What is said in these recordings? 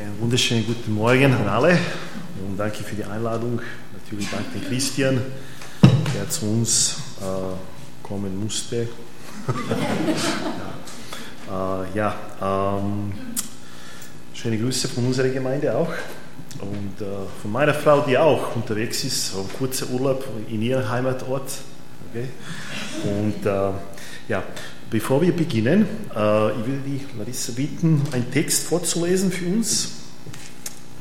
Einen wunderschönen guten Morgen an alle und danke für die Einladung. Natürlich danke den Christian, der zu uns äh, kommen musste. ja, äh, ja ähm, schöne Grüße von unserer Gemeinde auch und äh, von meiner Frau, die auch unterwegs ist, auf kurzer Urlaub in ihrem Heimatort. Okay? Und äh, ja, Bevor wir beginnen, äh, ich will die Larissa bitten, einen Text vorzulesen für uns,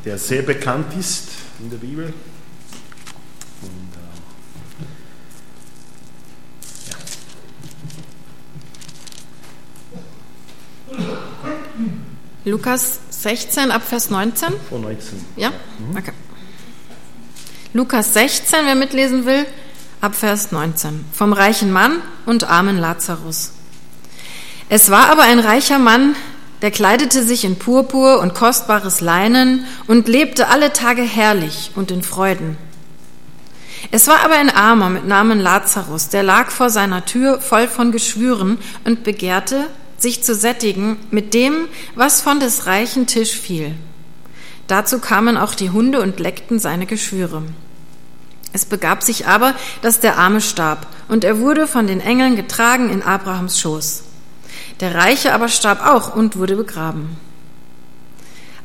der sehr bekannt ist in der Bibel. Und, äh, ja. Lukas 16 ab Vers 19? Vor 19. Ja? Mhm. Okay. Lukas 16, wer mitlesen will, ab Vers 19. Vom reichen Mann und armen Lazarus. Es war aber ein reicher Mann, der kleidete sich in Purpur und kostbares Leinen und lebte alle Tage herrlich und in Freuden. Es war aber ein Armer mit Namen Lazarus, der lag vor seiner Tür voll von Geschwüren und begehrte, sich zu sättigen mit dem, was von des reichen Tisch fiel. Dazu kamen auch die Hunde und leckten seine Geschwüre. Es begab sich aber, dass der Arme starb, und er wurde von den Engeln getragen in Abrahams Schoß. Der Reiche aber starb auch und wurde begraben.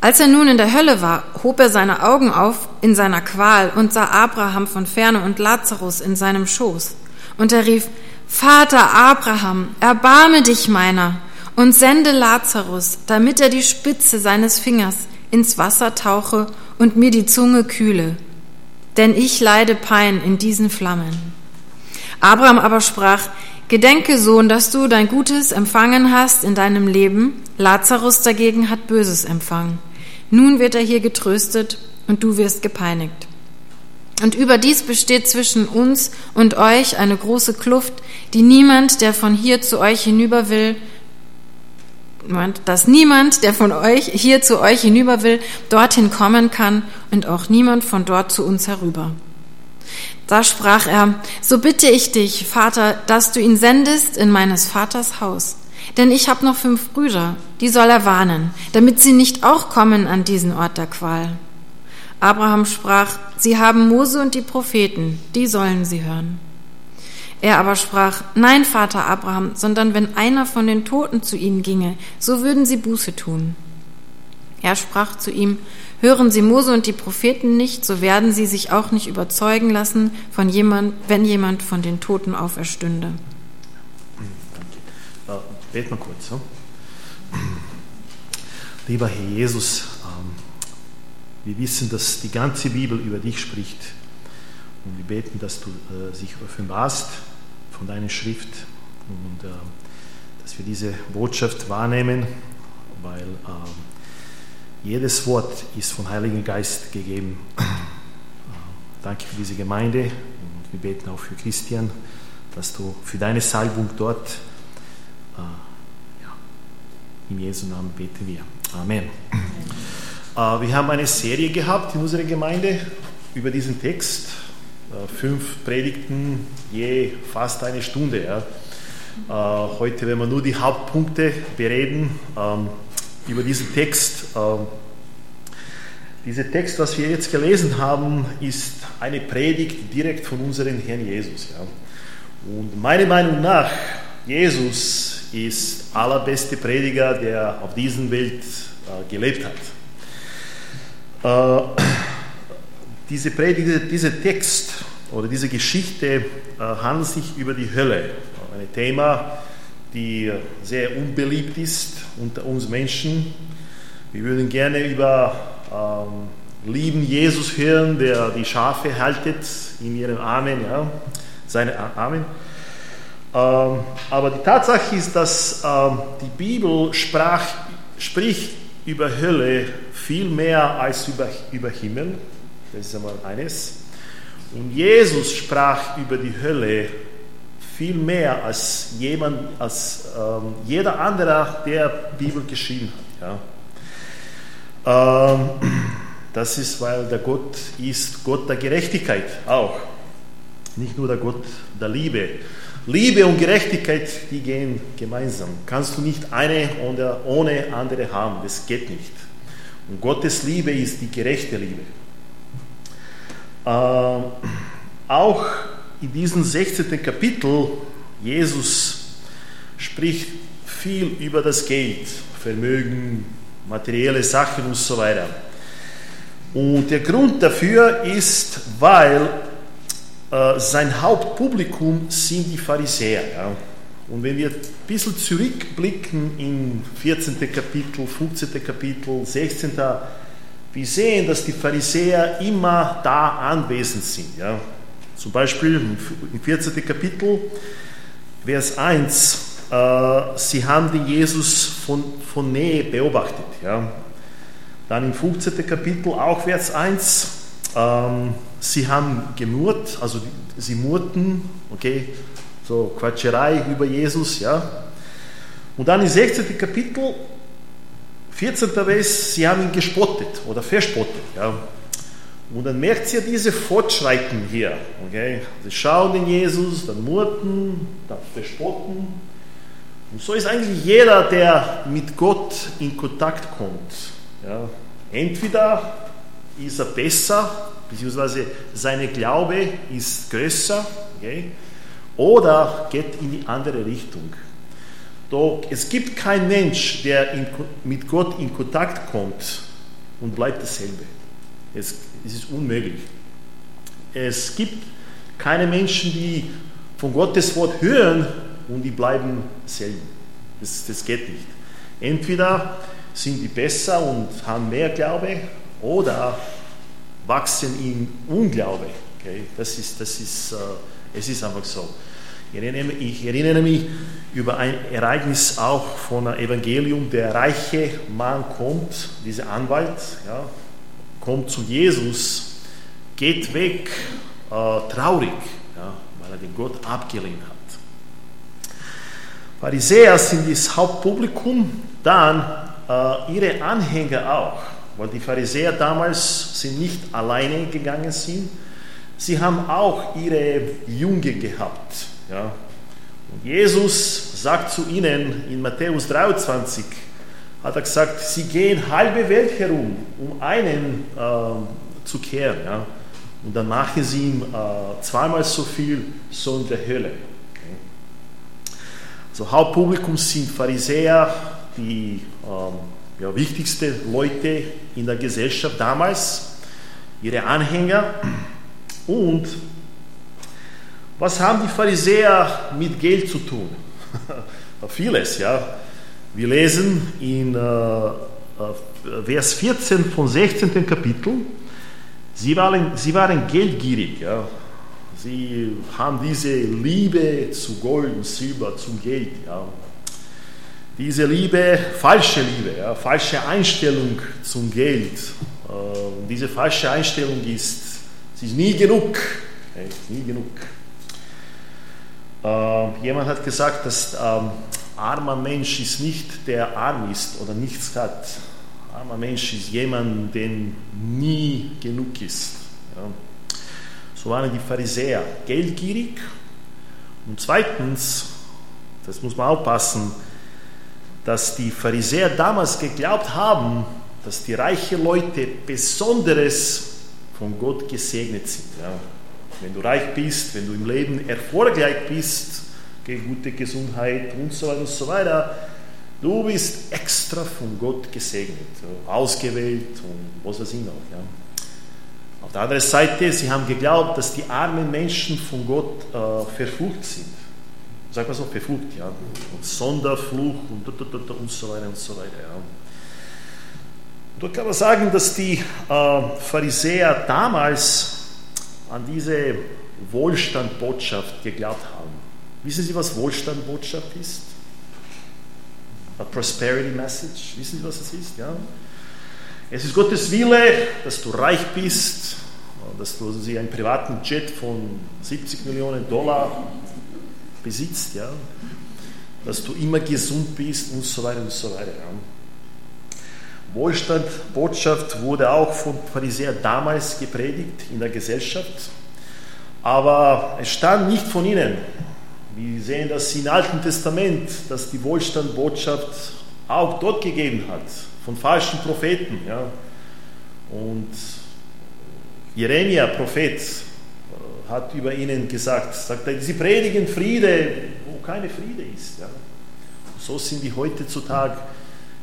Als er nun in der Hölle war, hob er seine Augen auf in seiner Qual und sah Abraham von ferne und Lazarus in seinem Schoß. Und er rief, Vater Abraham, erbarme dich meiner und sende Lazarus, damit er die Spitze seines Fingers ins Wasser tauche und mir die Zunge kühle. Denn ich leide Pein in diesen Flammen. Abraham aber sprach, Gedenke, Sohn, dass du dein Gutes empfangen hast in deinem Leben. Lazarus dagegen hat Böses empfangen. Nun wird er hier getröstet und du wirst gepeinigt. Und überdies besteht zwischen uns und euch eine große Kluft, die niemand, der von hier zu euch hinüber will, dass niemand, der von euch hier zu euch hinüber will, dorthin kommen kann und auch niemand von dort zu uns herüber. Da sprach er, so bitte ich dich, Vater, dass du ihn sendest in meines Vaters Haus. Denn ich habe noch fünf Brüder, die soll er warnen, damit sie nicht auch kommen an diesen Ort der Qual. Abraham sprach, sie haben Mose und die Propheten, die sollen sie hören. Er aber sprach, nein, Vater Abraham, sondern wenn einer von den Toten zu ihnen ginge, so würden sie Buße tun. Er sprach zu ihm, Hören Sie Mose und die Propheten nicht, so werden Sie sich auch nicht überzeugen lassen, von jemand, wenn jemand von den Toten auferstünde. Danke. Äh, bet mal kurz. So. Lieber Herr Jesus, ähm, wir wissen, dass die ganze Bibel über dich spricht. Und wir beten, dass du äh, sich offenbarst von deiner Schrift und äh, dass wir diese Botschaft wahrnehmen, weil äh, jedes Wort ist vom Heiligen Geist gegeben. Danke für diese Gemeinde und wir beten auch für Christian, dass du für deine Salbung dort, äh, ja, in Jesu Namen beten wir. Amen. Äh, wir haben eine Serie gehabt in unserer Gemeinde über diesen Text. Äh, fünf Predigten, je fast eine Stunde. Ja. Äh, heute werden wir nur die Hauptpunkte bereden. Ähm, über diesen Text. Ähm, dieser Text, was wir jetzt gelesen haben, ist eine Predigt direkt von unserem Herrn Jesus. Und meiner Meinung nach, Jesus ist allerbeste Prediger, der auf dieser Welt äh, gelebt hat. Äh, diese Predigt, dieser Text oder diese Geschichte äh, handelt sich über die Hölle. Ein Thema, die sehr unbeliebt ist unter uns Menschen. Wir würden gerne über ähm, lieben Jesus hören, der die Schafe haltet in ihren Armen, ja, seine Armen. Ähm, aber die Tatsache ist, dass ähm, die Bibel sprach, spricht über Hölle viel mehr als über, über Himmel. Das ist einmal eines. Und Jesus sprach über die Hölle viel mehr als jemand, als ähm, jeder andere, der Bibel geschrieben hat. Ja. Ähm, das ist, weil der Gott ist Gott der Gerechtigkeit auch, nicht nur der Gott der Liebe. Liebe und Gerechtigkeit, die gehen gemeinsam. Kannst du nicht eine ohne andere haben, das geht nicht. Und Gottes Liebe ist die gerechte Liebe. Äh, auch in diesem 16. Kapitel, Jesus spricht viel über das Geld, Vermögen, materielle Sachen und so weiter. Und der Grund dafür ist, weil äh, sein Hauptpublikum sind die Pharisäer. Ja. Und wenn wir ein bisschen zurückblicken in 14. Kapitel, 15. Kapitel, 16. Wir sehen, dass die Pharisäer immer da anwesend sind. Ja. Zum Beispiel im 14. Kapitel, Vers 1, äh, sie haben den Jesus von, von Nähe beobachtet. Ja. Dann im 15. Kapitel, auch Vers 1, ähm, sie haben gemurrt, also sie murrten, okay, so Quatscherei über Jesus, ja. Und dann im 16. Kapitel, 14. Vers, sie haben ihn gespottet oder verspottet, ja. Und dann merkt ihr diese Fortschreiten hier, okay. Sie schauen in Jesus, dann murrten, dann verspotten. Und so ist eigentlich jeder, der mit Gott in Kontakt kommt. Ja. Entweder ist er besser, beziehungsweise seine Glaube ist größer, okay? oder geht in die andere Richtung. Doch es gibt keinen Mensch, der in, mit Gott in Kontakt kommt und bleibt dasselbe. Es, es ist unmöglich. Es gibt keine Menschen, die von Gottes Wort hören und die bleiben selben. Das, das geht nicht. Entweder sind die besser und haben mehr Glaube oder wachsen in Unglaube. Okay? Das ist, das ist, äh, es ist einfach so. Ich erinnere, ich erinnere mich über ein Ereignis auch von einem Evangelium. Der reiche Mann kommt, dieser Anwalt, ja, kommt zu Jesus, geht weg, äh, traurig, ja, weil er den Gott abgelehnt hat. Pharisäer sind das Hauptpublikum, dann äh, ihre Anhänger auch, weil die Pharisäer damals sind nicht alleine gegangen sind, sie haben auch ihre Jünger gehabt. Ja. Und Jesus sagt zu ihnen in Matthäus 23, hat er gesagt, sie gehen halbe Welt herum, um einen äh, zu kehren. Ja. Und dann machen sie ihm äh, zweimal so viel, so in der Hölle. Also Hauptpublikum sind Pharisäer, die ähm, ja, wichtigste Leute in der Gesellschaft damals, ihre Anhänger. Und was haben die Pharisäer mit Geld zu tun? Vieles, ja. Wir lesen in äh, äh Vers 14 von 16. Kapitel, sie waren, sie waren geldgierig, ja. Sie haben diese Liebe zu Gold und Silber, zum Geld, ja. Diese Liebe, falsche Liebe, ja, falsche Einstellung zum Geld. Äh, diese falsche Einstellung ist, sie ist nie genug. Ist nie genug. Äh, jemand hat gesagt, dass ähm, armer Mensch ist nicht der arm ist oder nichts hat. Armer Mensch ist jemand, der nie genug ist. Ja. So waren die Pharisäer geldgierig. Und zweitens, das muss man aufpassen, dass die Pharisäer damals geglaubt haben, dass die reichen Leute besonderes von Gott gesegnet sind. Ja. Wenn du reich bist, wenn du im Leben erfolgreich bist, gute Gesundheit und so weiter und so weiter, du bist extra von Gott gesegnet, ausgewählt und was weiß ich noch. Ja. Auf der anderen Seite, sie haben geglaubt, dass die armen Menschen von Gott äh, verflucht sind. Sag mal so, verflucht, ja. Und Sonderfluch und, und so weiter und so weiter. Ja. Und da kann man sagen, dass die äh, Pharisäer damals an diese Wohlstandbotschaft geglaubt haben. Wissen Sie, was Wohlstandbotschaft ist? A Prosperity Message. Wissen Sie, was das ist? Ja? Es ist Gottes Wille, dass du reich bist, dass du also einen privaten Jet von 70 Millionen Dollar besitzt, ja? dass du immer gesund bist und so weiter und so weiter. Ja? Wohlstandbotschaft wurde auch von Pharisäern damals gepredigt in der Gesellschaft, aber es stand nicht von ihnen. Wir sehen das im Alten Testament, dass die Wohlstandbotschaft auch dort gegeben hat, von falschen Propheten. Ja. Und Jeremia, Prophet, äh, hat über ihnen gesagt, sagt er, sie predigen Friede, wo keine Friede ist. Ja. So sind die heutzutage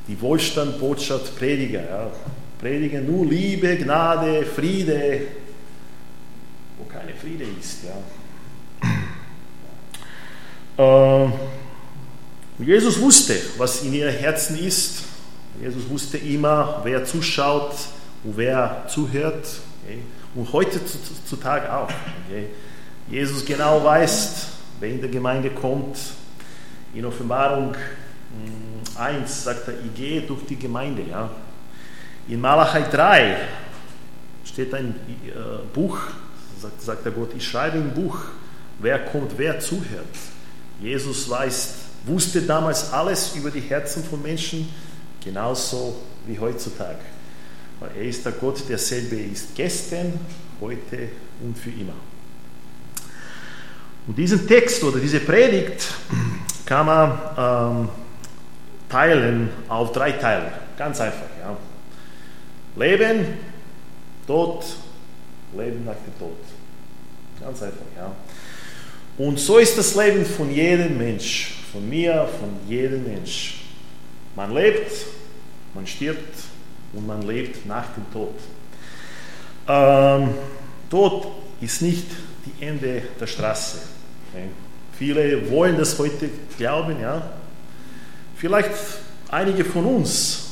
die Wohlstandbotschaft Prediger. Ja. Predigen nur Liebe, Gnade, Friede, wo keine Friede ist. Ja. Äh, Jesus wusste, was in ihren Herzen ist. Jesus wusste immer, wer zuschaut und wer zuhört. Und heutzutage auch. Jesus genau weiß, wer in der Gemeinde kommt. In Offenbarung 1 hm, sagt er, ich gehe durch die Gemeinde. In Malachai 3 steht ein äh, Buch, sagt, sagt der Gott, ich schreibe ein Buch, wer kommt, wer zuhört. Jesus weiß, wusste damals alles über die Herzen von Menschen, genauso wie heutzutage. Weil er ist der Gott, derselbe ist gestern, heute und für immer. Und diesen Text oder diese Predigt kann man ähm, teilen auf drei Teile. Ganz einfach. Ja. Leben, Tod, Leben nach dem Tod. Ganz einfach. Ja. Und so ist das Leben von jedem Mensch, von mir, von jedem Mensch. Man lebt, man stirbt und man lebt nach dem Tod. Ähm, Tod ist nicht die Ende der Straße. Okay. Viele wollen das heute glauben, ja. Vielleicht einige von uns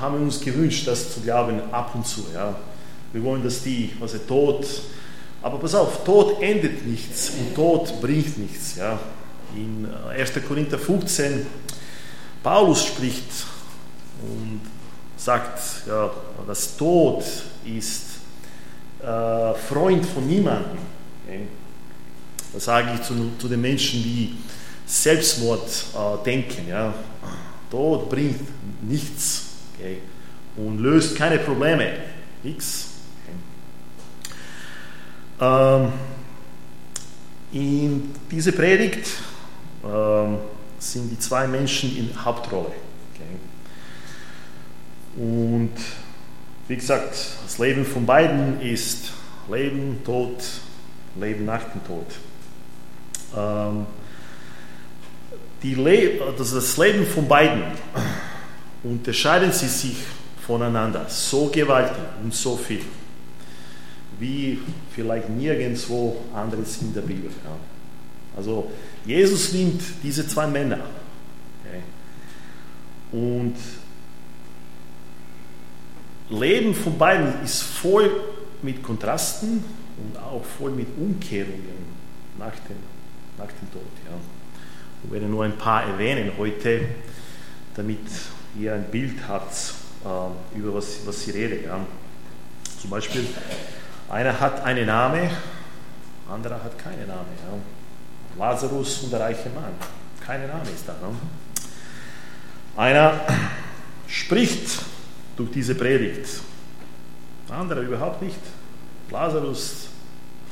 haben uns gewünscht, das zu glauben ab und zu, ja. Wir wollen, dass die, also Tod, aber pass auf, Tod endet nichts und Tod bringt nichts, ja. In 1. Korinther 15, Paulus spricht und sagt, ja, das Tod ist äh, Freund von niemandem. Okay? Das sage ich zu, zu den Menschen, die Selbstmord äh, denken. Ja? Tod bringt nichts okay? und löst keine Probleme. Nichts. Ähm, in dieser Predigt ähm, sind die zwei Menschen in Hauptrolle. Okay? Und wie gesagt, das Leben von beiden ist Leben, Tod, Leben nach dem Tod. Ähm, Le also das Leben von beiden unterscheiden sie sich voneinander so gewaltig und so viel, wie vielleicht nirgendwo anderes in der Bibel. Ja. Also Jesus nimmt diese zwei Männer okay, und Leben von beiden ist voll mit Kontrasten und auch voll mit Umkehrungen nach dem, nach dem Tod. Ja. Ich werde nur ein paar erwähnen heute, damit ihr ein Bild habt, äh, über was, was ich rede. Ja. Zum Beispiel, einer hat einen Namen, anderer hat keinen Namen. Ja. Lazarus und der reiche Mann. Keine Name ist da. Ne? Einer spricht durch diese Predigt, der andere überhaupt nicht. Lazarus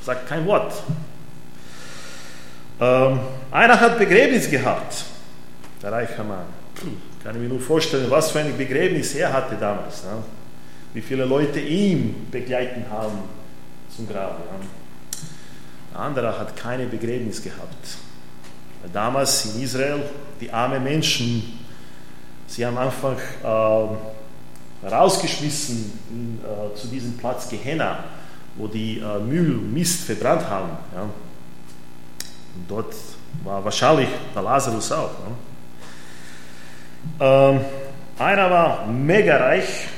sagt kein Wort. Ähm, einer hat Begräbnis gehabt, der reiche Mann. Kann ich mir nur vorstellen, was für ein Begräbnis er hatte damals. Ne? Wie viele Leute ihn begleiten haben zum Grab. Ja? Der andere hat keine Begräbnis gehabt. Damals in Israel, die armen Menschen, sie haben einfach äh, rausgeschmissen in, äh, zu diesem Platz Gehenna, wo die äh, Müll und Mist verbrannt haben. Ja. Und dort war wahrscheinlich der Lazarus auch. Ne? Ähm, einer war mega reich,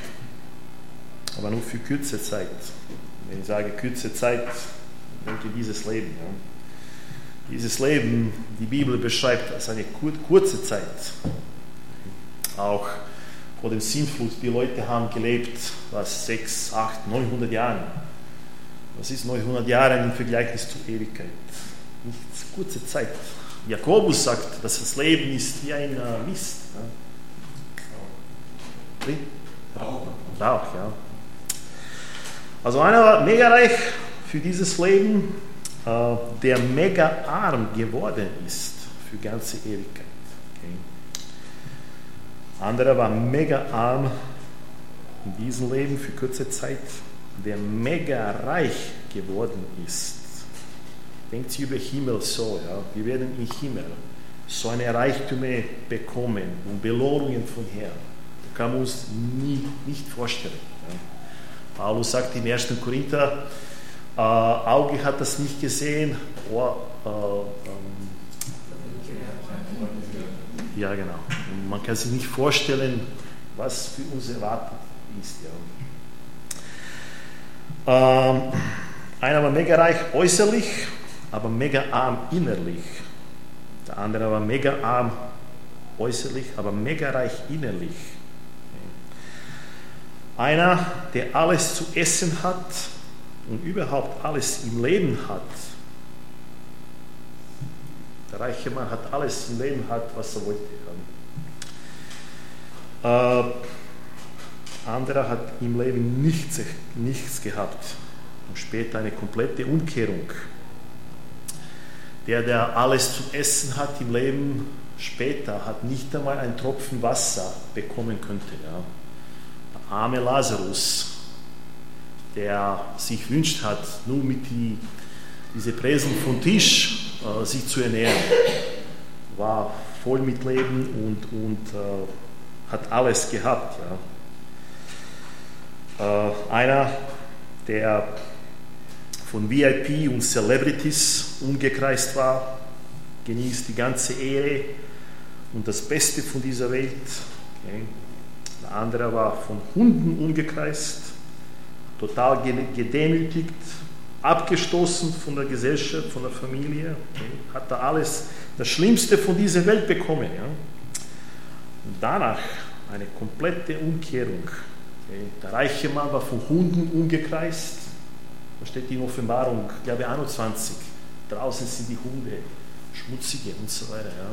aber nur für kurze Zeit. Wenn ich sage kurze Zeit, denke dieses Leben. Ja. Dieses Leben, die Bibel beschreibt als eine kurze Zeit. Auch vor dem Sinnflut, die Leute haben gelebt, was 6, 8, 900 Jahren. Was ist 900 Jahre im Vergleich zur Ewigkeit? Nichts, kurze Zeit. Jakobus sagt, dass das Leben ist wie ein äh, Mist. Ja. Rauch, ja. Also einer war mega reich, für dieses Leben, äh, der mega arm geworden ist für ganze Ewigkeit. Okay. Anderer war mega arm in diesem Leben für kurze Zeit, der mega reich geworden ist. Denkt sie über Himmel so, ja. Wir werden im Himmel so eine Reichtümer bekommen und Belohnungen von Herrn. Das kann man uns nie, nicht vorstellen. Paulus sagt im 1. Korinther, äh, Auge hat das nicht gesehen, Ohr, äh, ähm, ja genau. Man kann sich nicht vorstellen, was für uns erwartet ist. Ja. Ähm, einer war mega reich äußerlich, aber mega arm innerlich. Der andere war mega arm äußerlich, aber mega reich innerlich. Einer, der alles zu essen hat und überhaupt alles im Leben hat. Der reiche Mann hat alles im Leben hat, was er wollte. Äh, anderer hat im Leben nichts, nichts gehabt und später eine komplette Umkehrung der, der alles zu essen hat im Leben, später hat nicht einmal einen Tropfen Wasser bekommen könnte. Ja. Arme Lazarus, der sich wünscht hat, nur mit die, diese Präsung vom Tisch äh, sich zu ernähren, war voll mit Leben und, und äh, hat alles gehabt. Ja. Äh, einer, der von VIP und Celebrities umgekreist war, genießt die ganze Ehre und das Beste von dieser Welt. Okay. Der andere war von Hunden umgekreist, total gedemütigt, abgestoßen von der Gesellschaft, von der Familie, hat er alles, das Schlimmste von dieser Welt bekommen. Ja. Danach eine komplette Umkehrung. Der reiche Mann war von Hunden umgekreist, da steht in Offenbarung, glaube 21, draußen sind die Hunde, schmutzige und so weiter. Ja.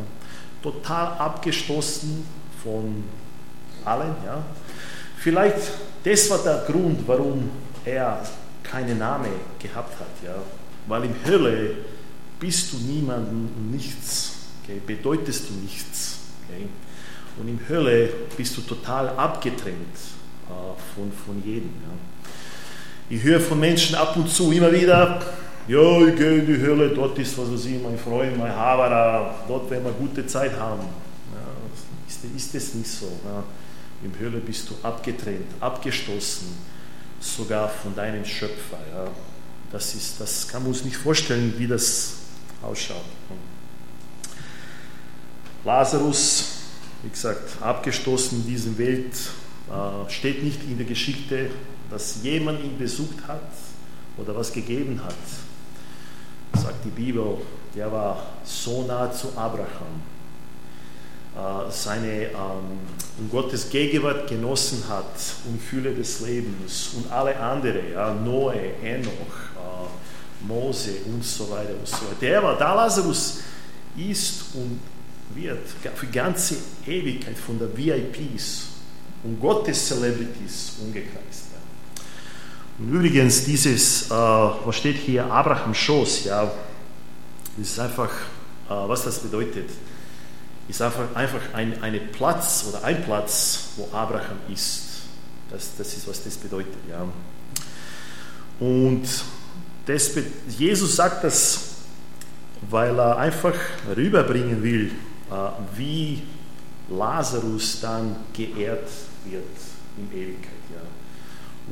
Total abgestoßen von allen. Ja. Vielleicht, das war der Grund, warum er keinen Namen gehabt hat. Ja. Weil in Hölle bist du niemanden und nichts, okay. bedeutest du nichts. Okay. Und in Hölle bist du total abgetrennt äh, von, von jedem. Ja. Ich höre von Menschen ab und zu immer wieder, ja, ich gehe in die Hölle, dort ist, was weiß ich, mein Freund, mein Haberer, dort werden wir gute Zeit haben. Ja, ist, ist das nicht so? Ja. Im Hölle bist du abgetrennt, abgestoßen, sogar von deinem Schöpfer. Ja. Das, ist, das kann man uns nicht vorstellen, wie das ausschaut. Lazarus, wie gesagt, abgestoßen in dieser Welt, äh, steht nicht in der Geschichte dass jemand ihn besucht hat oder was gegeben hat, sagt die Bibel, der war so nah zu Abraham, seine ähm, Gottes Gegenwart genossen hat und Fülle des Lebens und alle anderen, ja, Noe, Enoch, äh, Mose und so weiter und so weiter. Der war da, Lazarus ist und wird für ganze Ewigkeit von der VIPs und Gottes Celebrities umgekreist. Und übrigens, dieses, äh, was steht hier, Abraham Schoß, ja, das ist einfach, äh, was das bedeutet, ist einfach, einfach ein eine Platz oder ein Platz, wo Abraham ist. Das, das ist, was das bedeutet. Ja. Und das, Jesus sagt das, weil er einfach rüberbringen will, äh, wie Lazarus dann geehrt wird in Ewigkeit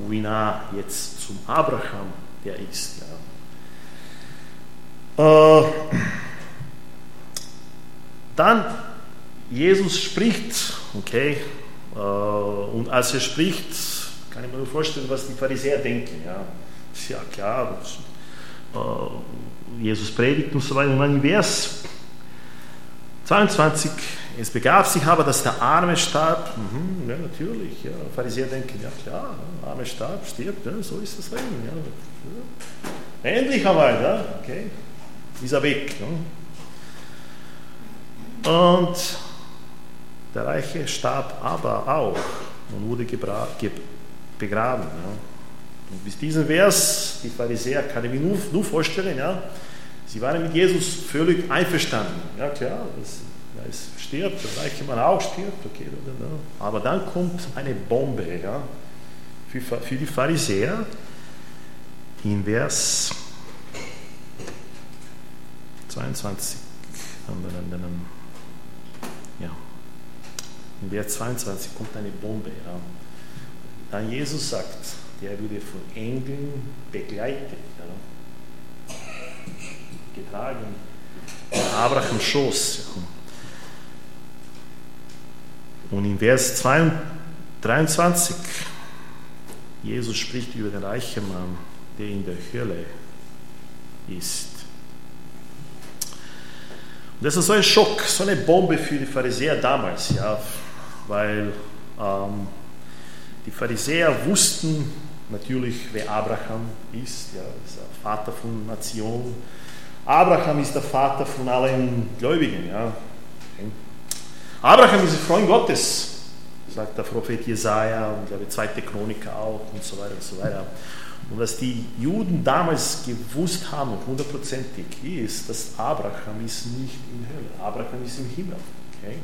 wie nah jetzt zum Abraham der ist. Ja. Äh, dann, Jesus spricht, okay, äh, und als er spricht, kann ich mir vorstellen, was die Pharisäer denken. Ja, ja klar, äh, Jesus predigt und so weiter. Und dann in Vers 22 es begab sich aber, dass der Arme starb. Mhm, ja, natürlich. Ja. Pharisäer denken, ja klar, Arme starb, stirbt, ja, so ist das Leben. Ja. Endlich einmal, ja, okay. Ist er weg. Ja. Und der Reiche starb aber auch und wurde begraben. Ja. Und bis diesen Vers, die Pharisäer, kann ich mir nur, nur vorstellen, ja, sie waren mit Jesus völlig einverstanden. Ja, klar, das Ja, es stirbt, der reiche Mann auch stirbt, okay. Aber dann kommt eine Bombe ja, für, für die Pharisäer in Vers 22. Ja. In Vers 22 kommt eine Bombe. Ja. Dann Jesus sagt, der würde von Engeln begleitet, ja. getragen, in Abrahams Schoß. Und in Vers 23, Jesus spricht über den reichen Mann, der in der Hölle ist. Das ist so ein Schock, so eine Bombe für die Pharisäer damals, ja, weil ähm, die Pharisäer wussten natürlich, wer Abraham ist, ja, ist der Vater von Nationen. Abraham ist der Vater von allen Gläubigen, ja. Abraham ist ein Freund Gottes, sagt der Prophet Jesaja und glaube zweite Chroniker auch und so weiter und so weiter. Und was die Juden damals gewusst haben, hundertprozentig, ist, dass Abraham ist nicht in Hölle, Abraham ist im Himmel. Okay?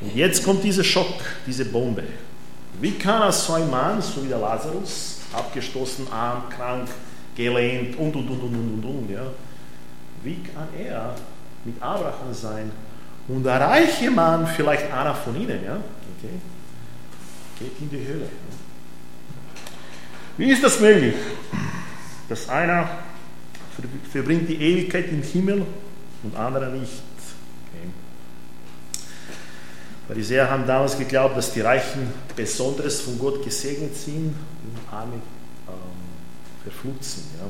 Und jetzt kommt dieser Schock, diese Bombe. Wie kann er so ein Mann, so wie der Lazarus, abgestoßen, arm, krank, gelähmt und und und und und und, und ja? wie kann er mit Abraham sein und der reiche Mann, vielleicht einer von ihnen, ja, okay, geht in die Hölle. Wie ist das möglich, dass einer verbringt die Ewigkeit im Himmel und anderer nicht? Okay. Pharisäer haben damals geglaubt, dass die Reichen besonders von Gott gesegnet sind und Arme ähm, verflucht sind. Ja.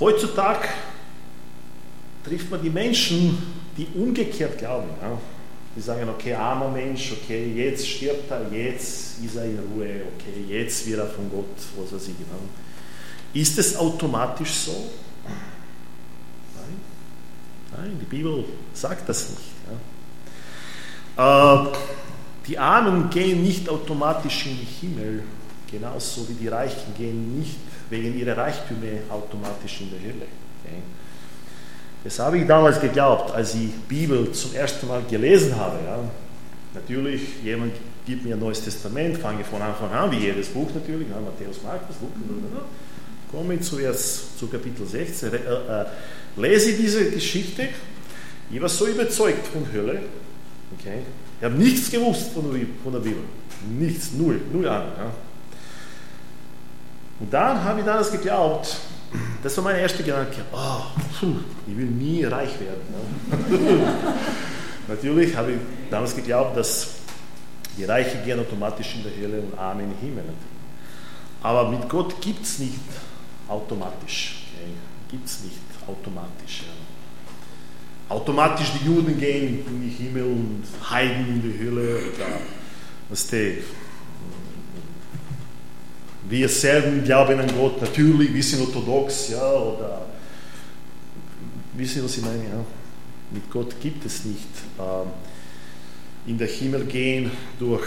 Heutzutage trifft man die Menschen, die umgekehrt glauben. Ja. Die sagen, okay, armer Mensch, okay, jetzt stirbt er, jetzt ist er in Ruhe, okay, jetzt wird er von Gott, was weiß ich. Genau. Ist es automatisch so? Nein. Nein, die Bibel sagt das nicht. Ja. Äh, die Armen gehen nicht automatisch in den Himmel, genauso wie die Reichen gehen nicht wegen ihrer Reichtümer automatisch in die Hölle. Okay. Das habe ich damals geglaubt, als ich die Bibel zum ersten Mal gelesen habe. Ja. Natürlich, jemand gibt mir ein neues Testament, fange von Anfang an, wie jedes Buch natürlich, ja, Matthäus, Markus, Lukas, komme ich zuerst zu Kapitel 16, äh, äh, lese diese Geschichte. Ich war so überzeugt von Hölle. Okay. Ich habe nichts gewusst von der, von der Bibel. Nichts, null, null Ahnung. Ja. Und dann habe ich damals geglaubt, das war mein erster Gedanke. Oh, ich will nie reich werden. Ne? Natürlich habe ich damals geglaubt, dass die Reichen gehen automatisch in der Hölle und Arme in den Himmel. Aber mit Gott gibt es nicht automatisch. Okay? Gibt es nicht automatisch. Ja. Automatisch die Juden gehen in den Himmel und Heiden in die Hölle. Oder, was die, wir selber glauben an Gott, natürlich, wir sind orthodox, ja, oder wissen Sie, was ich meine? Ja? Mit Gott gibt es nicht ähm, in den Himmel gehen durch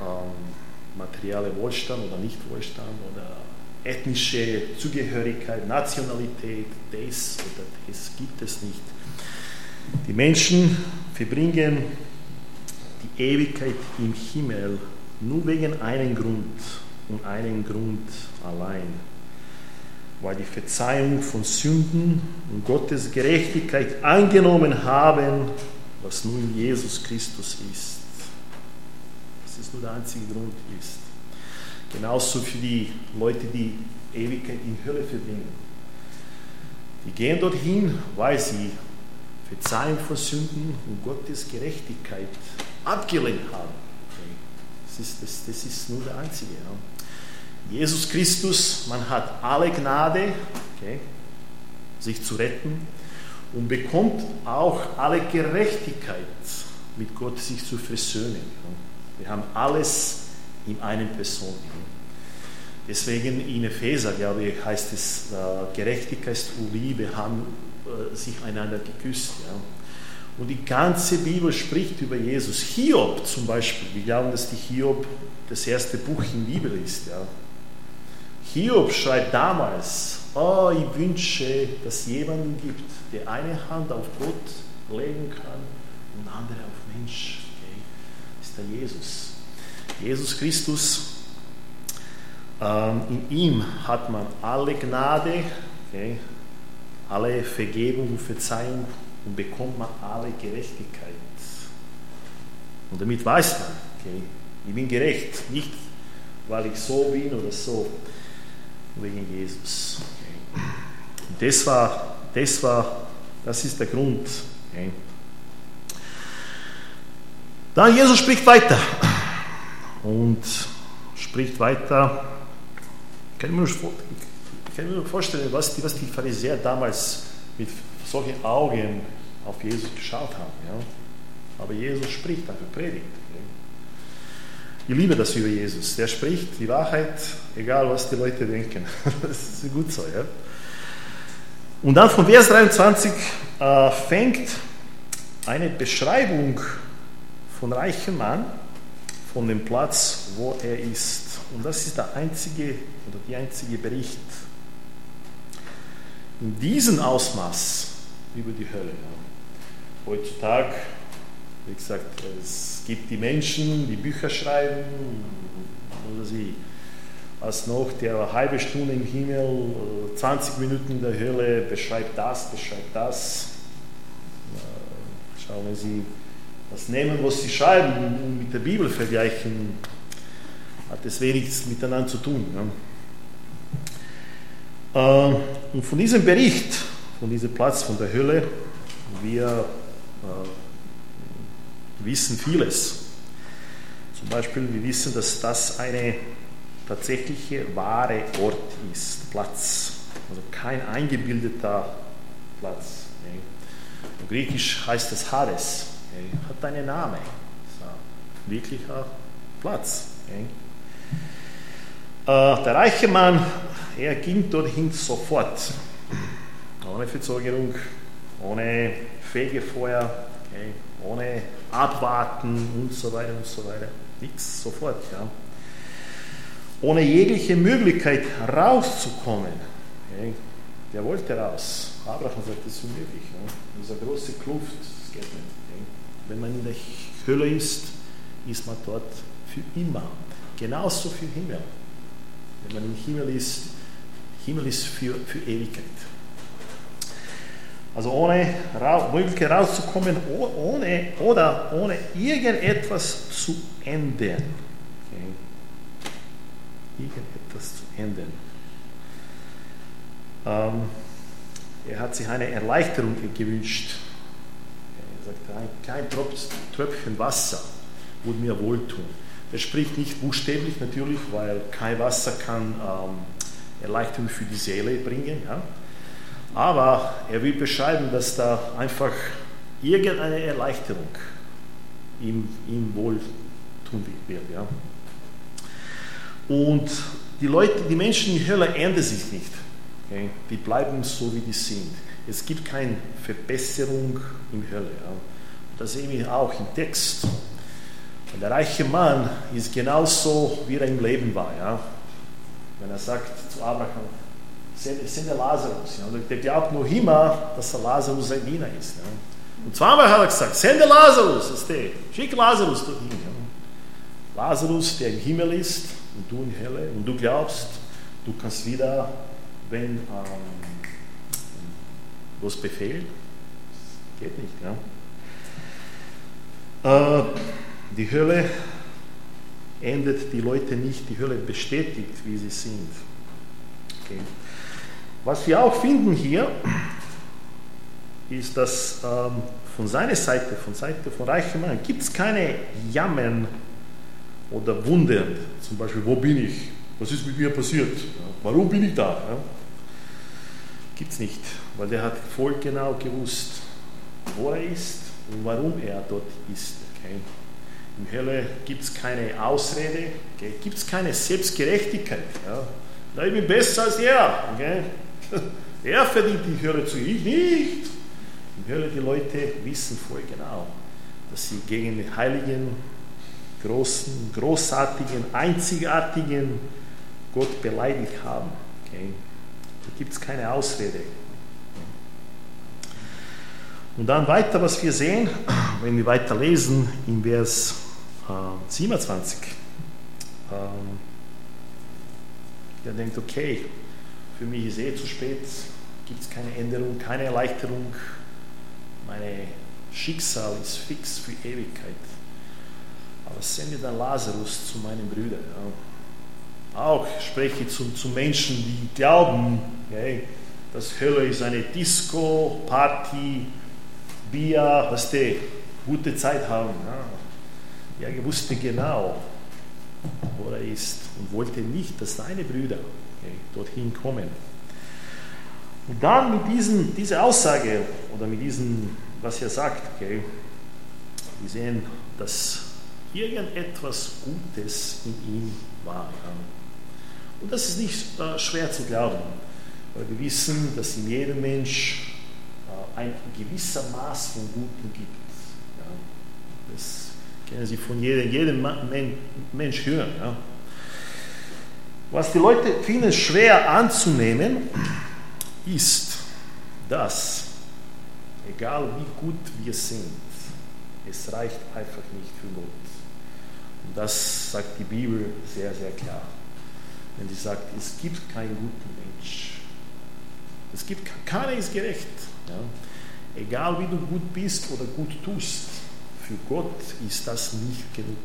ähm, materielle Wohlstand oder Nicht-Wohlstand oder ethnische Zugehörigkeit, Nationalität, das oder das gibt es nicht. Die Menschen verbringen die Ewigkeit im Himmel nur wegen einem Grund und einen Grund allein, weil die Verzeihung von Sünden und Gottes Gerechtigkeit angenommen haben, was nun Jesus Christus ist. Das ist nur der einzige Grund ist. Genauso für die Leute, die Ewigkeit in Hölle verbringen. Die gehen dorthin, weil sie Verzeihung von Sünden und Gottes Gerechtigkeit abgelehnt haben. Das ist, das, das ist nur der einzige. Ja. Jesus Christus, man hat alle Gnade, okay, sich zu retten und bekommt auch alle Gerechtigkeit, mit Gott sich zu versöhnen. Wir haben alles in einer Person. Deswegen in Epheser, glaube ich, heißt es, äh, Gerechtigkeit und Liebe haben äh, sich einander geküsst. Und die ganze Bibel spricht über Jesus. Hiob zum Beispiel, wir glauben, dass die Hiob das erste Buch in der Bibel ist. Ja. Hiob schreibt damals, oh, ich wünsche, dass jemanden gibt, der eine Hand auf Gott legen kann und andere auf Mensch. Okay? Ist der Jesus. Jesus Christus, ähm, in ihm hat man alle Gnade, okay? alle Vergebung und Verzeihung und bekommt man alle Gerechtigkeit. Und damit weiß man, okay, ich bin gerecht, nicht weil ich so bin oder so, wegen Jesus. Das war, das war, das ist der Grund. Dann Jesus spricht weiter und spricht weiter. Ich kann mir, mir vorstellen, was die, was die Pharisäer damals mit solchen Augen auf Jesus geschaut haben. Ja. Aber Jesus spricht, dafür predigt. Ich liebe das über Jesus. Der spricht die Wahrheit, egal was die Leute denken. Das ist gut so. Ja? Und dann von Vers 23 äh, fängt eine Beschreibung von reichem Mann von dem Platz, wo er ist. Und das ist der einzige oder die einzige Bericht in diesem Ausmaß über die Hölle. Heutzutage wie gesagt, es gibt die Menschen, die Bücher schreiben, oder sie, was noch, der halbe Stunde im Himmel, 20 Minuten in der Hölle, beschreibt das, beschreibt das. Schauen wir Sie das nehmen, was Sie schreiben und mit der Bibel vergleichen, hat es wenig miteinander zu tun. Ja. Äh, und von diesem Bericht, von diesem Platz, von der Hölle, wir äh, wissen vieles. Zum Beispiel, wir wissen, dass das eine tatsächliche wahre Ort ist, Platz. Also kein eingebildeter Platz. Auf Griechisch heißt es Hades, hat einen Namen. Ein wirklicher Platz. Äh, der reiche Mann, er ging dorthin sofort, ohne Verzögerung, ohne Fegefeuer, ohne abwarten und so weiter und so weiter. Nichts, sofort, ja. Ohne jegliche Möglichkeit rauszukommen. Okay. Der wollte raus. Abraham sagt, das ist unmöglich. Ja. Diese große Kluft, das geht nicht. Okay. Wenn man in der Hölle ist, ist man dort für immer. Genauso für Himmel. Wenn man im Himmel ist, Himmel ist für, für Ewigkeit. Also ohne Möglichkeit rauszukommen, ohne, oder ohne irgendetwas zu ändern. Okay. Irgendetwas zu ändern. Ähm, er hat sich eine Erleichterung gewünscht. Er sagt, kein Tröpfchen Wasser würde mir wohltun. Er spricht nicht buchstäblich natürlich, weil kein Wasser kann ähm, Erleichterung für die Seele bringen. Ja? Aber er will beschreiben, dass da einfach irgendeine Erleichterung ihm, ihm wohl tun wird. Ja. Und die Leute, die Menschen in Hölle ändern sich nicht. Okay? Die bleiben so, wie die sind. Es gibt keine Verbesserung in Hölle. Ja. Das sehen wir auch im Text. Der reiche Mann ist genauso, wie er im Leben war. Ja. Wenn er sagt zu Abraham, sende Lazarus. Ja. Der glaubt noch immer, dass der Lazarus ein Diener ist. Ja. Und zweimal hat er gesagt, sende Lazarus, ist der. schick Lazarus dorthin. Ja. Lazarus, der im Himmel ist und du in Hölle und du glaubst, du kannst wieder, wenn ähm, was befehlt, geht nicht. Ja. Äh, die Hölle endet die Leute nicht, die Hölle bestätigt, wie sie sind. Okay. Was wir auch finden hier, ist, dass ähm, von seiner Seite, von Seite von reichen Mann, gibt es keine Jammern oder Wundern. Zum Beispiel, wo bin ich? Was ist mit mir passiert? Warum bin ich da? Ja? Gibt es nicht, weil der hat voll genau gewusst, wo er ist und warum er dort ist. Okay? Im Hölle gibt es keine Ausrede, okay? gibt es keine Selbstgerechtigkeit. Ja? Ich bin besser als er. Okay? Er verdient die Hölle zu, ich nicht. Die Hölle, die Leute wissen voll genau, dass sie gegen den heiligen, großen, großartigen, einzigartigen Gott beleidigt haben. Okay? Da gibt es keine Ausrede. Und dann weiter, was wir sehen, wenn wir weiter lesen, in Vers äh, 27. Ähm, der denkt, okay, für mich ist eh zu spät, gibt es keine Änderung, keine Erleichterung, mein Schicksal ist fix für Ewigkeit. Aber sende dann Lazarus zu meinen Brüdern. Ja. Auch spreche ich zu, zu Menschen, die glauben, okay, dass Hölle ist eine Disco, Party, Bier, was die gute Zeit haben. Ja, er wusste genau, wo er ist und wollte nicht, dass seine Brüder dorthin kommen. Und dann mit diesen, dieser Aussage oder mit diesem, was er sagt, okay, wir sehen, dass irgendetwas Gutes in ihm war. Und das ist nicht äh, schwer zu glauben, weil wir wissen, dass in jedem Mensch äh, ein gewisser Maß von Guten gibt. Ja. Das können Sie von jedem, jedem Mensch hören. Ja. Was die Leute finden schwer anzunehmen, ist, dass, egal wie gut wir sind, es reicht einfach nicht für Gott. Und das sagt die Bibel sehr, sehr klar. Wenn sie sagt, es gibt keinen guten Mensch. Es gibt, keiner ist gerecht. Ja. Egal wie du gut bist oder gut tust, für Gott ist das nicht genug.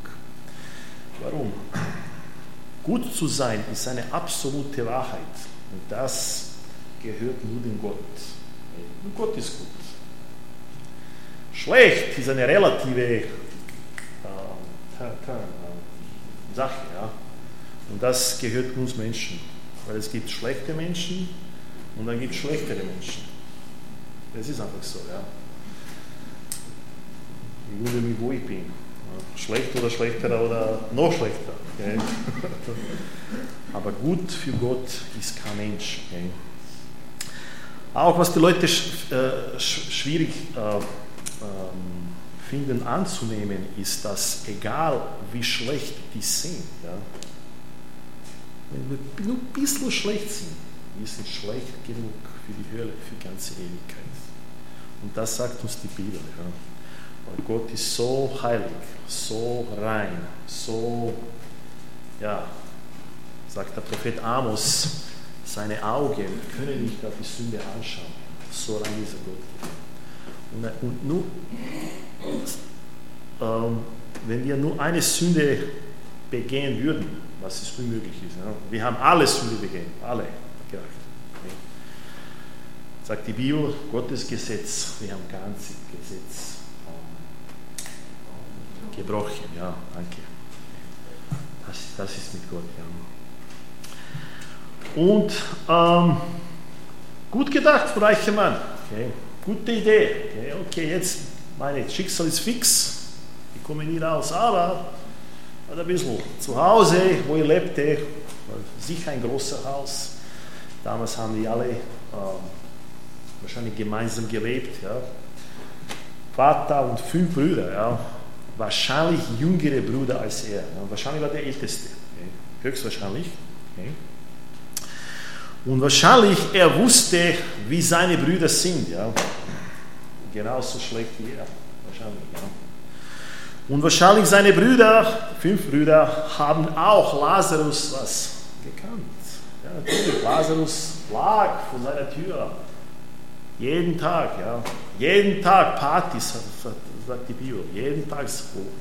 Warum? Gut zu sein ist eine absolute Wahrheit. Und das gehört nur dem Gott. Nur Gott ist gut. Schlecht ist eine relative äh, Sache. Ja? Und das gehört uns Menschen. Weil es gibt schlechte Menschen und dann gibt es schlechtere Menschen. Das ist einfach so. Ja? Ich wundere mich, wo ich bin. Schlecht oder schlechter oder noch schlechter. Okay? Aber gut für Gott ist kein Mensch. Okay? Auch was die Leute äh, schwierig äh, ähm, finden anzunehmen, ist, dass egal wie schlecht die sind, ja, wenn wir nur ein bisschen schlecht sind, wir sind schlecht genug für die Hölle, für die ganze Ewigkeit. Und das sagt uns die Bibel. Ja. Weil Gott ist so heilig, so rein, so, ja, sagt der Prophet Amos, seine Augen können nicht auf die Sünde anschauen. So rein ist er Gott. Und, und nur, ähm, wenn wir nur eine Sünde begehen würden, was ist unmöglich ist, ja? wir haben alle Sünde begehen, alle. Okay. Sagt die Bibel, Gottes Gesetz, wir haben ganz Gesetz gebrochen. Ja, danke. Das, das ist mit Gott. Ja. Und ähm, gut gedacht, reicher Mann. Okay. Gute Idee. Okay, okay, jetzt mein Schicksal ist fix. Ich komme nie raus. Aber ein bisschen zu Hause, wo ich lebte, sicher ein großer Haus. Damals haben die alle äh, wahrscheinlich gemeinsam gelebt. Ja. Vater und fünf Brüder. Ja. Wahrscheinlich jüngere Brüder als er. Wahrscheinlich war der älteste. Höchstwahrscheinlich. Und wahrscheinlich er wusste, wie seine Brüder sind. Genauso schlecht wie er. Wahrscheinlich. Und wahrscheinlich seine Brüder, fünf Brüder, haben auch Lazarus was gekannt. Ja, natürlich, Lazarus lag vor seiner Tür. Jeden Tag, ja. Jeden Tag Partys, sagt die Bibel. Jeden Tag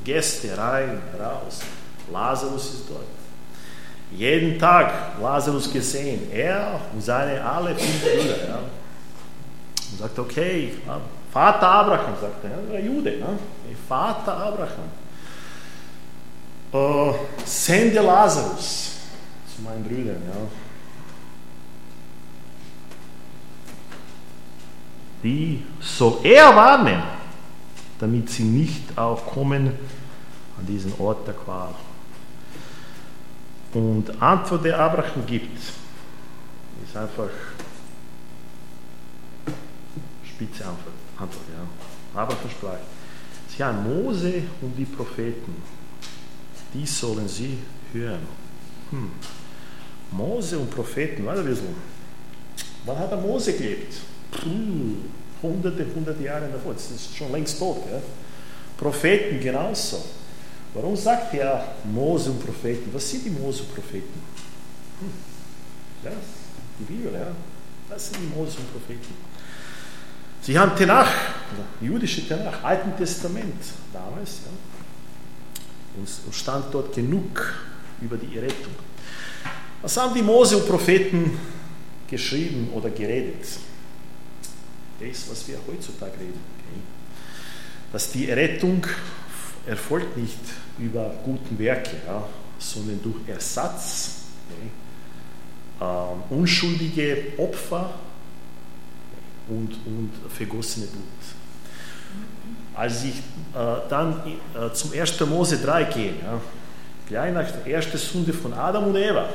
Gäste rein, raus. Lazarus ist dort jeden Tag Lazarus gesehen, er und seine alle fünf Brüder. Ja. Und sagt, okay, Vater Abraham, sagt er, war Jude, ne? Vater Abraham, uh, sende Lazarus zu meinen Brüdern. Ja. Die soll er warnen, damit sie nicht auch kommen an diesen Ort der Qual. Und Antwort, der Abraham gibt, ist einfach spitze Antwort. Ja. Abraham sprach, ja, Mose und die Propheten, die sollen sie hören. Hm. Mose und Propheten, warte ein bisschen. Wann hat er Mose gelebt? Puh, hunderte, hunderte Jahre davor. Das ist schon längst tot. Ja? Propheten genauso. Warum sagt er Mose und Propheten? Was sind die Mose und Propheten? Hm. Ja, die Bibel, ja. Das sind die Mose und Propheten. Sie haben Tenach, jüdische Tenach, Alten Testament damals. Ja. Und stand dort genug über die Errettung. Was haben die Mose und Propheten geschrieben oder geredet? Das, was wir heutzutage reden. Okay? Dass die Errettung erfolgt nicht über guten Werke, ja, sondern durch Ersatz. Okay? Ähm, unschuldige Opfer und, und vergossene Blut. Als ich äh, dann äh, zum 1. Mose 3 gehe, ja, gleich nach der ersten Sünde von Adam und Eva,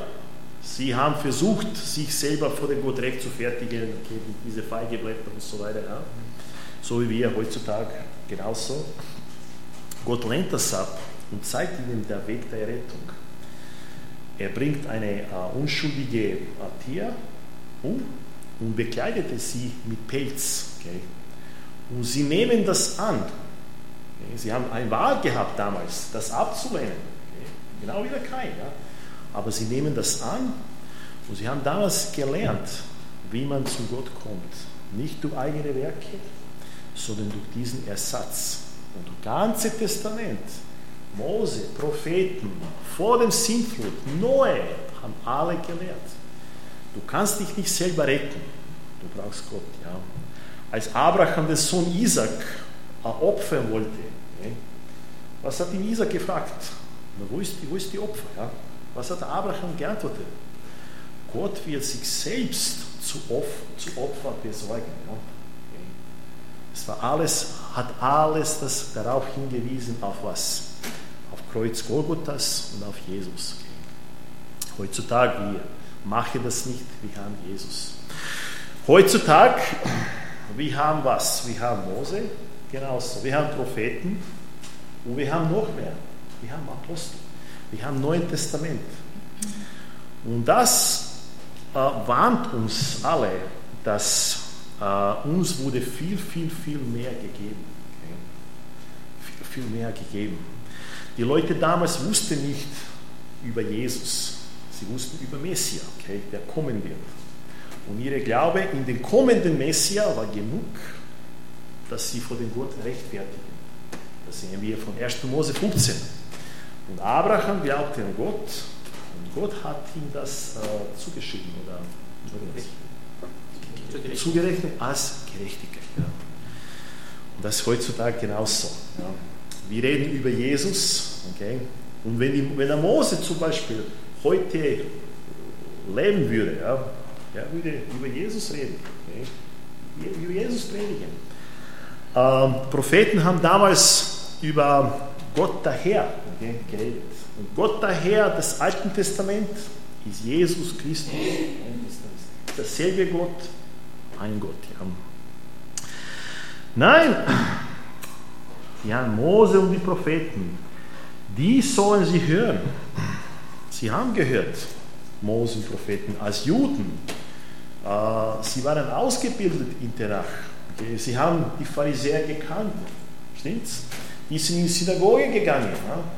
sie haben versucht, sich selber vor dem Gott recht zu fertigen, diese Feigeblätter und so weiter, ja, so wie wir heutzutage genauso. Gott lehnt das ab und zeigt ihnen den Weg der Rettung. Er bringt eine äh, unschuldige äh, Tier um und bekleidete sie mit Pelz. Okay? Und sie nehmen das an. Okay? Sie haben eine Wahl gehabt damals, das abzulehnen. Okay? Genau wie der Kain. Ja? Aber sie nehmen das an und sie haben damals gelernt, wie man zu Gott kommt. Nicht durch eigene Werke, sondern durch diesen Ersatz. Und das ganze Testament Mose, Propheten, vor dem Sintflut, Noe, haben alle gelehrt. Du kannst dich nicht selber retten. Du brauchst Gott. Ja. Als Abraham den Sohn Isaac opfern wollte, was hat ihn Isaac gefragt? wo, ist die, wo ist die Opfer? Ja? Was hat Abraham geantwortet? Gott wird sich selbst zu, Opfer, zu Opfer besorgen. Ja? Es war alles, hat alles das darauf hingewiesen, auf was? Kreuz Golgothas und auf Jesus. Heutzutage, wir machen das nicht, wir haben Jesus. Heutzutage, wir haben was? Wir haben Mose, genauso. Wir haben Propheten und wir haben noch mehr. Wir haben Apostel. Wir haben Neuen Testament. Und das äh, warnt uns alle, dass äh, uns wurde viel, viel, viel mehr gegeben. Okay? Viel, viel mehr gegeben. Die Leute damals wussten nicht über Jesus, sie wussten über Messia, okay, der kommen wird. Und ihre Glaube in den kommenden Messia war genug, dass sie vor dem Gott rechtfertigen. Das sehen wir von 1. Mose 15. Und Abraham glaubte an Gott und Gott hat ihm das äh, zugeschrieben oder zugerechnet, zugerechnet als Gerechtigkeit. Ja. Und das ist heutzutage genauso. Ja. Wir reden über Jesus. Okay? Und wenn, die, wenn der Mose zum Beispiel heute leben würde, ja, er würde über Jesus reden. Okay? Über Jesus predigen. Ähm, Propheten haben damals über Gott daher okay, geredet. Und Gott daher des Alten Testament ist Jesus Christus. Dasselbe Gott, ein Gott. Ja. Nein, ja, Mose und die Propheten, die sollen sie hören. Sie haben gehört, Mose und Propheten, als Juden. Äh, sie waren ausgebildet in Terach. Sie haben die Pharisäer gekannt. Stimmt's? Die sind in die Synagoge gegangen.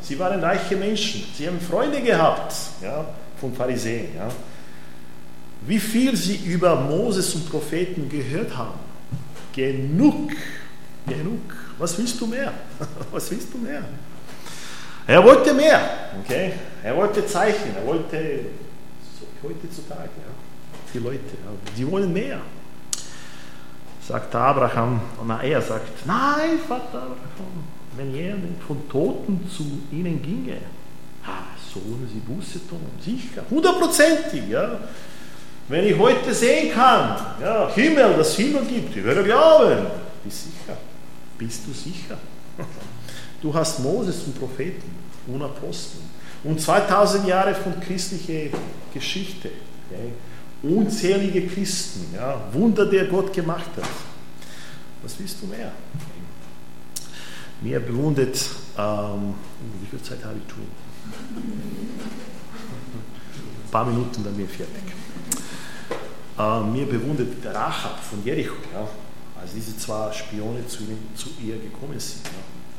Sie waren reiche Menschen. Sie haben Freunde gehabt ja, von Pharisäern. Ja. Wie viel sie über Moses und Propheten gehört haben. Genug. Genug. Was willst du mehr? Was willst du mehr? Er wollte mehr, okay? Er wollte Zeichen, er wollte, heutzutage, ja, die Leute, ja, die wollen mehr. Sagt Abraham, na, er sagt, nein, Vater Abraham, wenn er von Toten zu ihnen ginge, so wollen sie Buße tun, sicher, hundertprozentig, ja. Wenn ich heute sehen kann, ja, Himmel, das Himmel gibt, ich werde glauben, ist sicher. Bist du sicher? Du hast Moses und Propheten und Apostel und 2000 Jahre von christlicher Geschichte. Okay? Unzählige Christen, ja? Wunder, der Gott gemacht hat. Was willst du mehr? Mir bewundert, ähm, wie viel Zeit habe ich tun? Ein paar Minuten, dann bin ich fertig. Ähm, mir bewundert der Rachab von Jericho. Ja? als diese zwei Spione zu, zu ihr gekommen sind, ja,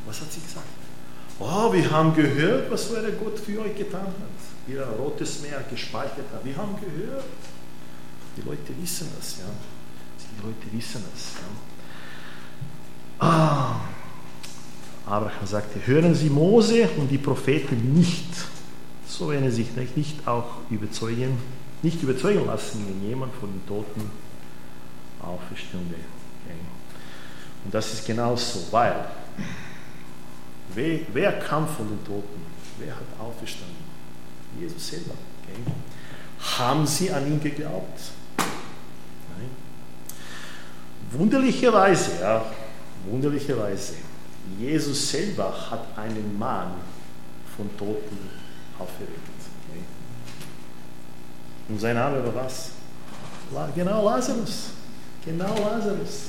was hat sie gesagt? Oh, wir haben gehört, was euer Gott für euch getan hat. Ihr rotes Meer gespeichert hat. Wir haben gehört. Die Leute wissen das, ja. Die Leute wissen das. Ja. Ah. Abraham sagte, hören Sie Mose und die Propheten nicht, so werden Sie sich nicht auch überzeugen, nicht überzeugen lassen, wenn jemand von den Toten auferstünde. Und das ist genau so, weil wer, wer kam von den Toten? Wer hat auferstanden? Jesus selber. Okay? Haben sie an ihn geglaubt? Nein. Wunderlicherweise, ja, wunderlicherweise, Jesus selber hat einen Mann von Toten auferweckt. Und sein Name war was? Genau Lazarus. Genau Lazarus.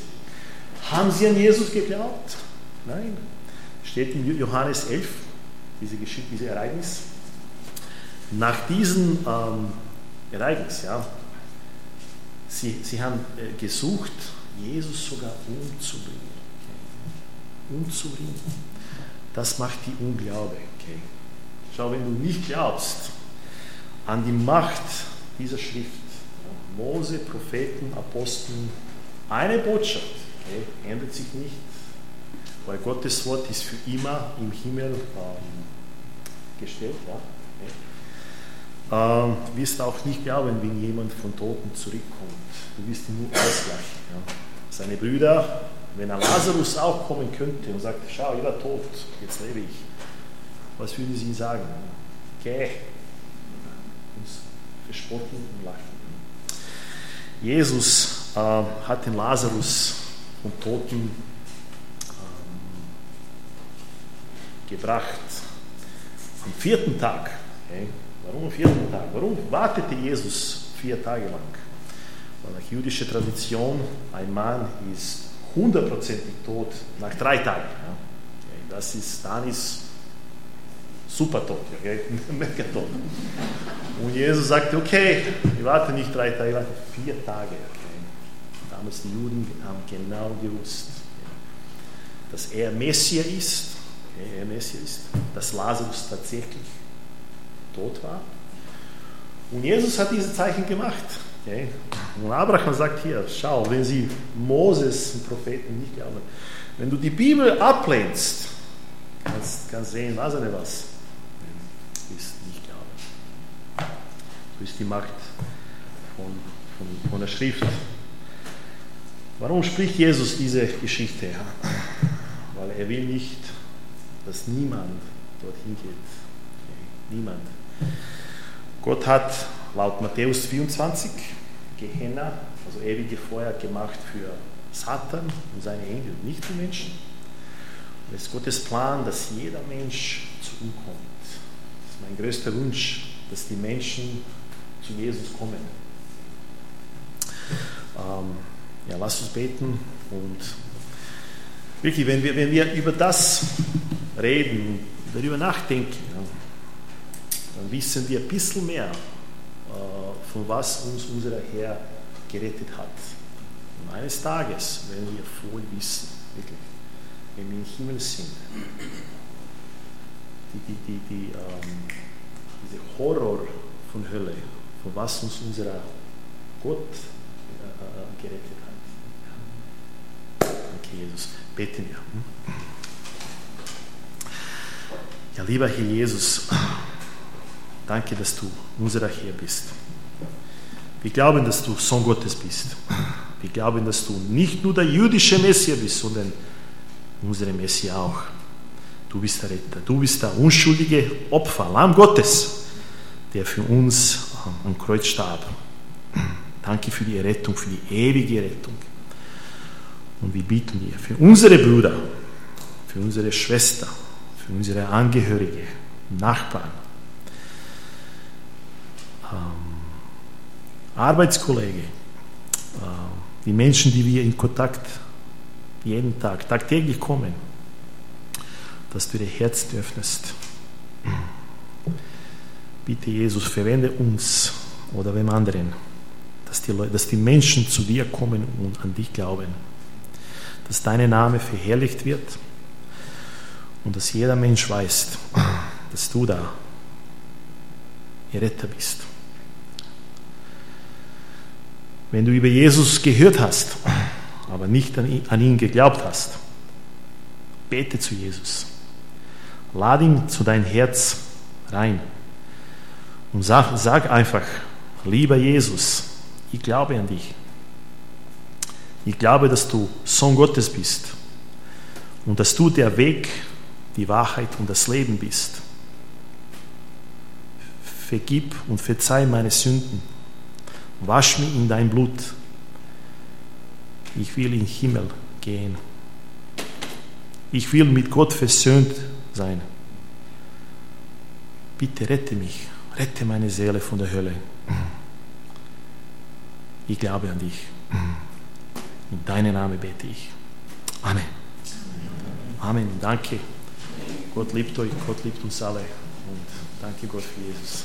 Haben sie an Jesus geglaubt? Nein. Steht in Johannes 11, diese Geschichte, dieses Ereignis. Nach diesem ähm, Ereignis, ja, sie, sie haben äh, gesucht, Jesus sogar umzubringen. Okay. Umzubringen. Das macht die Unglaube. Okay. Schau, wenn du nicht glaubst an die Macht dieser Schrift, Mose, Propheten, Aposteln, eine Botschaft okay, ändert sich nicht, weil Gottes Wort ist für immer im Himmel ähm, gestellt. Ja? Ähm, du wirst auch nicht glauben, wenn jemand von Toten zurückkommt. Du wirst ihn nur auslachen. Ja. Seine Brüder, wenn ein Lazarus auch kommen könnte und sagt, schau, ich war tot, jetzt lebe ich. Was würden sie ihm sagen? Geh. Uns verspotten und lachen. Jesus äh, hat den Lazarus von Toten ähm, gebracht. Am vierten Tag, okay, Warum am vierten Tag? Warum wartete Jesus vier Tage lang? Weil nach jüdischer Tradition ein Mann ist hundertprozentig tot nach drei Tagen. Ja. Das ist, dann ist super tot, okay? mega tot. Und Jesus sagte, okay, ich warte nicht drei Tage, ich warte vier Tage. Okay? Damals die Juden haben genau gewusst, dass er Messias ist, okay, er Messias ist, dass Lazarus tatsächlich tot war. Und Jesus hat diese Zeichen gemacht. Okay? Und Abraham sagt hier, schau, wenn sie Moses und Propheten nicht glauben, wenn du die Bibel ablehnst, kannst du sehen, was oder was. Du bist nicht glauben. Du bist die Macht von, von, von der Schrift. Warum spricht Jesus diese Geschichte? Weil er will nicht, dass niemand dorthin geht. Okay? Niemand. Gott hat laut Matthäus 24 Gehenna, also ewige Feuer gemacht für Satan und seine Engel, nicht für Menschen. Und es ist Gottes Plan, dass jeder Mensch zu ihm kommt. Das ist mein größter Wunsch, dass die Menschen zu Jesus kommen. Ähm, ja, lass uns beten und wirklich, wenn wir, wenn wir über das reden, darüber nachdenken, dann wissen wir ein bisschen mehr, von was uns unser Herr gerettet hat. Und eines Tages werden wir voll wissen, wirklich, wenn wir im Himmel sind, die, die, die, ähm, diese Horror von Hölle, von was uns unser Gott äh, äh gerettet hat. Danke, Jesus. Beten wir. Hm? Ja, lieber Herr Jesus, Danke, dass du unser Herr bist. Wir glauben, dass du Sohn Gottes bist. Wir glauben, dass du nicht nur der jüdische Messias bist, sondern unsere Messias auch. Du bist der Retter. Du bist der unschuldige Opfer, Lamm Gottes, der für uns am Kreuz starb. Danke für die Rettung, für die ewige Rettung. Und wir bieten dir für unsere Brüder, für unsere Schwester, für unsere Angehörige, Nachbarn, ähm, Arbeitskollege, äh, die Menschen, die wir in Kontakt jeden Tag, tagtäglich kommen, dass du ihr Herz öffnest. Bitte, Jesus, verwende uns oder wem anderen, dass die, Leute, dass die Menschen zu dir kommen und an dich glauben. dass dein Name verherrlicht wird und dass jeder Mensch weiß, dass du da ihr Retter bist. Wenn du über Jesus gehört hast, aber nicht an ihn geglaubt hast, bete zu Jesus. Lad ihn zu dein Herz rein und sag, sag einfach, lieber Jesus, ich glaube an dich. Ich glaube, dass du Sohn Gottes bist und dass du der Weg, die Wahrheit und das Leben bist. Vergib und verzeih meine Sünden. Wasch mich in dein Blut. Ich will in den Himmel gehen. Ich will mit Gott versöhnt sein. Bitte rette mich, rette meine Seele von der Hölle. Ich glaube an dich. In deinem Namen bete ich. Amen. Amen. Danke. Gott liebt euch, Gott liebt uns alle. Und danke Gott für Jesus.